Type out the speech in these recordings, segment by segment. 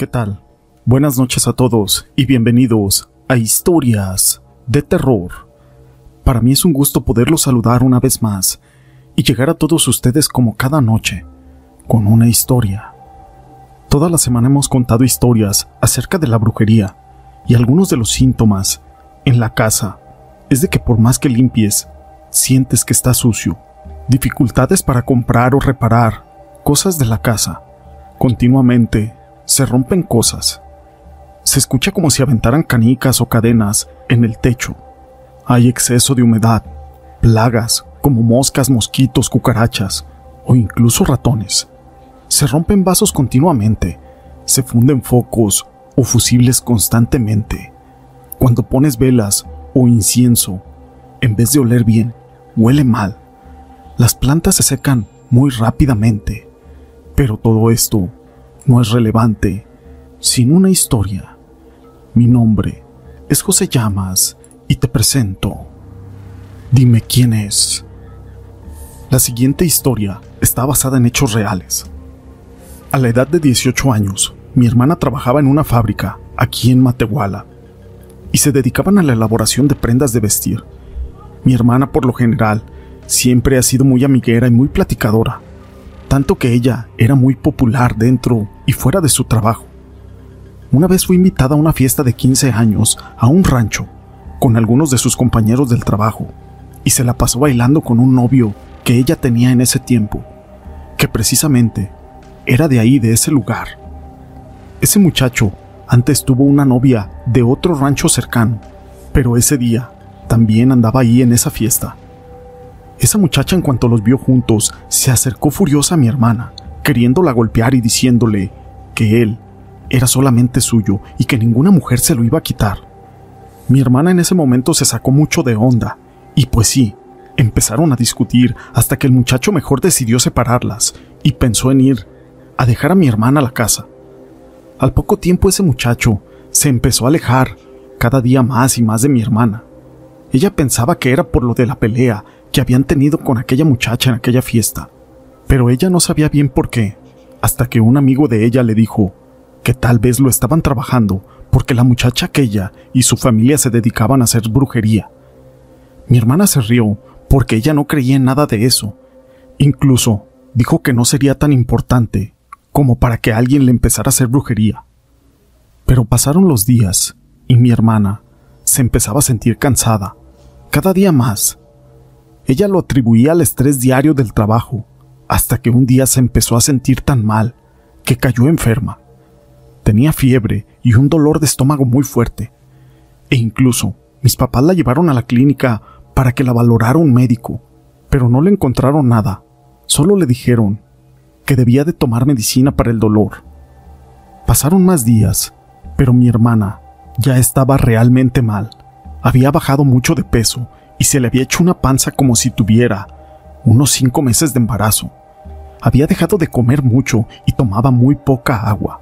¿Qué tal? Buenas noches a todos y bienvenidos a Historias de Terror. Para mí es un gusto poderlos saludar una vez más y llegar a todos ustedes como cada noche, con una historia. Toda la semana hemos contado historias acerca de la brujería y algunos de los síntomas en la casa es de que por más que limpies, sientes que está sucio. Dificultades para comprar o reparar cosas de la casa. Continuamente se rompen cosas. Se escucha como si aventaran canicas o cadenas en el techo. Hay exceso de humedad, plagas como moscas, mosquitos, cucarachas o incluso ratones. Se rompen vasos continuamente, se funden focos o fusibles constantemente. Cuando pones velas o incienso, en vez de oler bien, huele mal. Las plantas se secan muy rápidamente. Pero todo esto no es relevante sin una historia. Mi nombre es José Llamas y te presento. Dime quién es. La siguiente historia está basada en hechos reales. A la edad de 18 años, mi hermana trabajaba en una fábrica aquí en Matehuala y se dedicaban a la elaboración de prendas de vestir. Mi hermana, por lo general, siempre ha sido muy amiguera y muy platicadora, tanto que ella era muy popular dentro y fuera de su trabajo. Una vez fue invitada a una fiesta de 15 años a un rancho con algunos de sus compañeros del trabajo y se la pasó bailando con un novio que ella tenía en ese tiempo, que precisamente era de ahí, de ese lugar. Ese muchacho antes tuvo una novia de otro rancho cercano, pero ese día también andaba ahí en esa fiesta. Esa muchacha en cuanto los vio juntos se acercó furiosa a mi hermana, queriéndola golpear y diciéndole que él era solamente suyo y que ninguna mujer se lo iba a quitar. Mi hermana en ese momento se sacó mucho de onda, y pues sí, empezaron a discutir hasta que el muchacho mejor decidió separarlas y pensó en ir a dejar a mi hermana a la casa. Al poco tiempo ese muchacho se empezó a alejar cada día más y más de mi hermana. Ella pensaba que era por lo de la pelea que habían tenido con aquella muchacha en aquella fiesta, pero ella no sabía bien por qué, hasta que un amigo de ella le dijo que tal vez lo estaban trabajando porque la muchacha aquella y su familia se dedicaban a hacer brujería. Mi hermana se rió porque ella no creía en nada de eso. Incluso dijo que no sería tan importante como para que alguien le empezara a hacer brujería. Pero pasaron los días y mi hermana se empezaba a sentir cansada, cada día más. Ella lo atribuía al estrés diario del trabajo, hasta que un día se empezó a sentir tan mal que cayó enferma. Tenía fiebre y un dolor de estómago muy fuerte. E incluso mis papás la llevaron a la clínica para que la valorara un médico, pero no le encontraron nada. Solo le dijeron que debía de tomar medicina para el dolor. Pasaron más días, pero mi hermana ya estaba realmente mal. Había bajado mucho de peso y se le había hecho una panza como si tuviera unos cinco meses de embarazo. Había dejado de comer mucho y tomaba muy poca agua.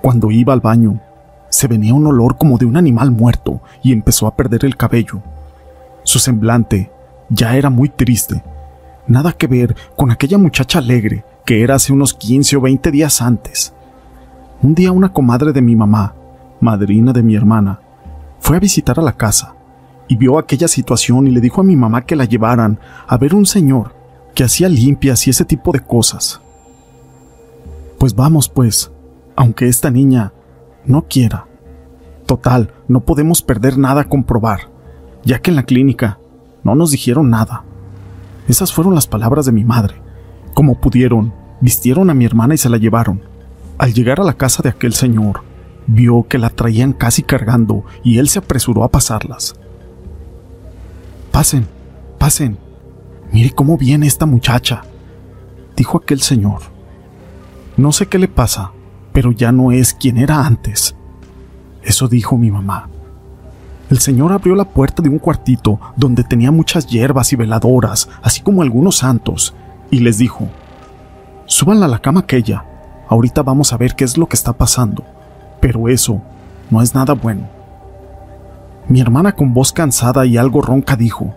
Cuando iba al baño, se venía un olor como de un animal muerto y empezó a perder el cabello. Su semblante ya era muy triste, nada que ver con aquella muchacha alegre que era hace unos 15 o 20 días antes. Un día una comadre de mi mamá, madrina de mi hermana, fue a visitar a la casa y vio aquella situación y le dijo a mi mamá que la llevaran a ver un señor que hacía limpias y ese tipo de cosas. Pues vamos, pues, aunque esta niña no quiera. Total, no podemos perder nada a comprobar, ya que en la clínica no nos dijeron nada. Esas fueron las palabras de mi madre. Como pudieron, vistieron a mi hermana y se la llevaron. Al llegar a la casa de aquel señor, vio que la traían casi cargando y él se apresuró a pasarlas. Pasen, pasen. Mire cómo viene esta muchacha, dijo aquel señor. No sé qué le pasa, pero ya no es quien era antes. Eso dijo mi mamá. El señor abrió la puerta de un cuartito donde tenía muchas hierbas y veladoras, así como algunos santos, y les dijo, Súbanla a la cama aquella, ahorita vamos a ver qué es lo que está pasando, pero eso no es nada bueno. Mi hermana con voz cansada y algo ronca dijo,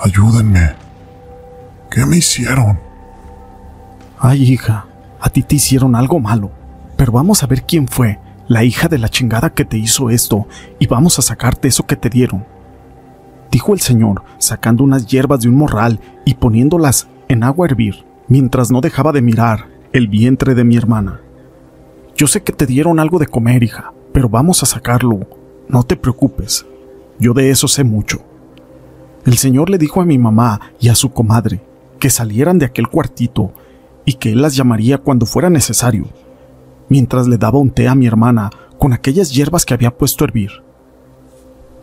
Ayúdenme. ¿Qué me hicieron? Ay, hija, a ti te hicieron algo malo. Pero vamos a ver quién fue, la hija de la chingada que te hizo esto, y vamos a sacarte eso que te dieron. Dijo el señor, sacando unas hierbas de un morral y poniéndolas en agua a hervir, mientras no dejaba de mirar el vientre de mi hermana. Yo sé que te dieron algo de comer, hija, pero vamos a sacarlo. No te preocupes. Yo de eso sé mucho. El señor le dijo a mi mamá y a su comadre que salieran de aquel cuartito y que él las llamaría cuando fuera necesario, mientras le daba un té a mi hermana con aquellas hierbas que había puesto a hervir.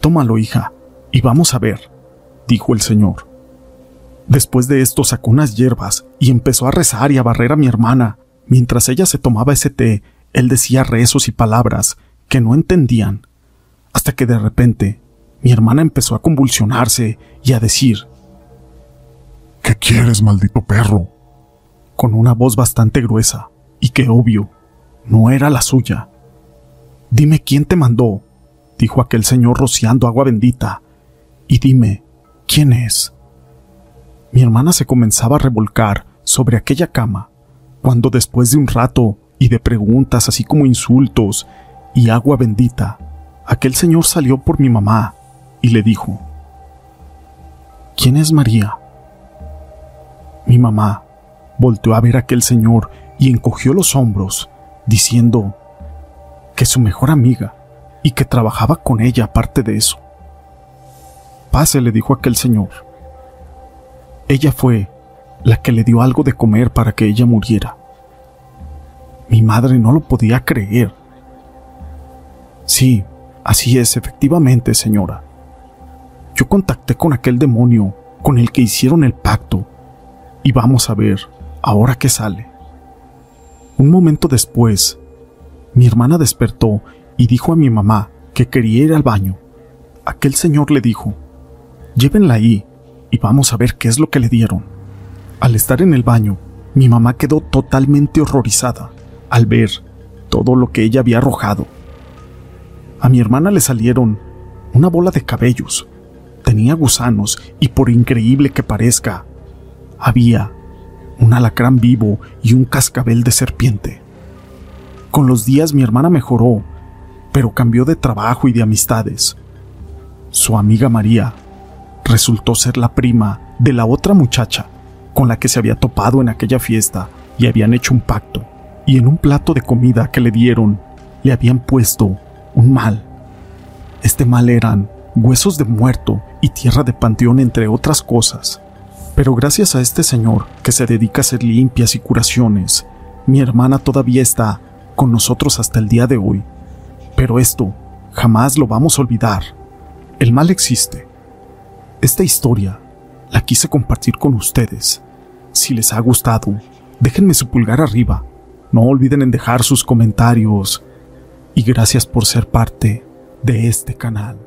Tómalo, hija, y vamos a ver, dijo el señor. Después de esto sacó unas hierbas y empezó a rezar y a barrer a mi hermana. Mientras ella se tomaba ese té, él decía rezos y palabras que no entendían, hasta que de repente mi hermana empezó a convulsionarse y a decir, ¿Qué quieres, maldito perro? con una voz bastante gruesa, y que obvio, no era la suya. Dime quién te mandó, dijo aquel señor rociando agua bendita, y dime, ¿quién es? Mi hermana se comenzaba a revolcar sobre aquella cama, cuando después de un rato y de preguntas así como insultos y agua bendita, aquel señor salió por mi mamá y le dijo, ¿Quién es María? Mi mamá volteó a ver a aquel señor y encogió los hombros, diciendo que su mejor amiga y que trabajaba con ella aparte de eso. Pase, le dijo aquel señor. Ella fue la que le dio algo de comer para que ella muriera. Mi madre no lo podía creer. Sí, así es, efectivamente, señora. Yo contacté con aquel demonio con el que hicieron el pacto y vamos a ver ahora qué sale. Un momento después, mi hermana despertó y dijo a mi mamá que quería ir al baño. Aquel señor le dijo, llévenla ahí y vamos a ver qué es lo que le dieron. Al estar en el baño, mi mamá quedó totalmente horrorizada al ver todo lo que ella había arrojado. A mi hermana le salieron una bola de cabellos, tenía gusanos y por increíble que parezca, había un alacrán vivo y un cascabel de serpiente. Con los días mi hermana mejoró, pero cambió de trabajo y de amistades. Su amiga María resultó ser la prima de la otra muchacha con la que se había topado en aquella fiesta y habían hecho un pacto, y en un plato de comida que le dieron le habían puesto un mal. Este mal eran huesos de muerto y tierra de panteón, entre otras cosas. Pero gracias a este señor que se dedica a hacer limpias y curaciones, mi hermana todavía está con nosotros hasta el día de hoy. Pero esto jamás lo vamos a olvidar. El mal existe. Esta historia la quise compartir con ustedes. Si les ha gustado, déjenme su pulgar arriba. No olviden en dejar sus comentarios. Y gracias por ser parte de este canal.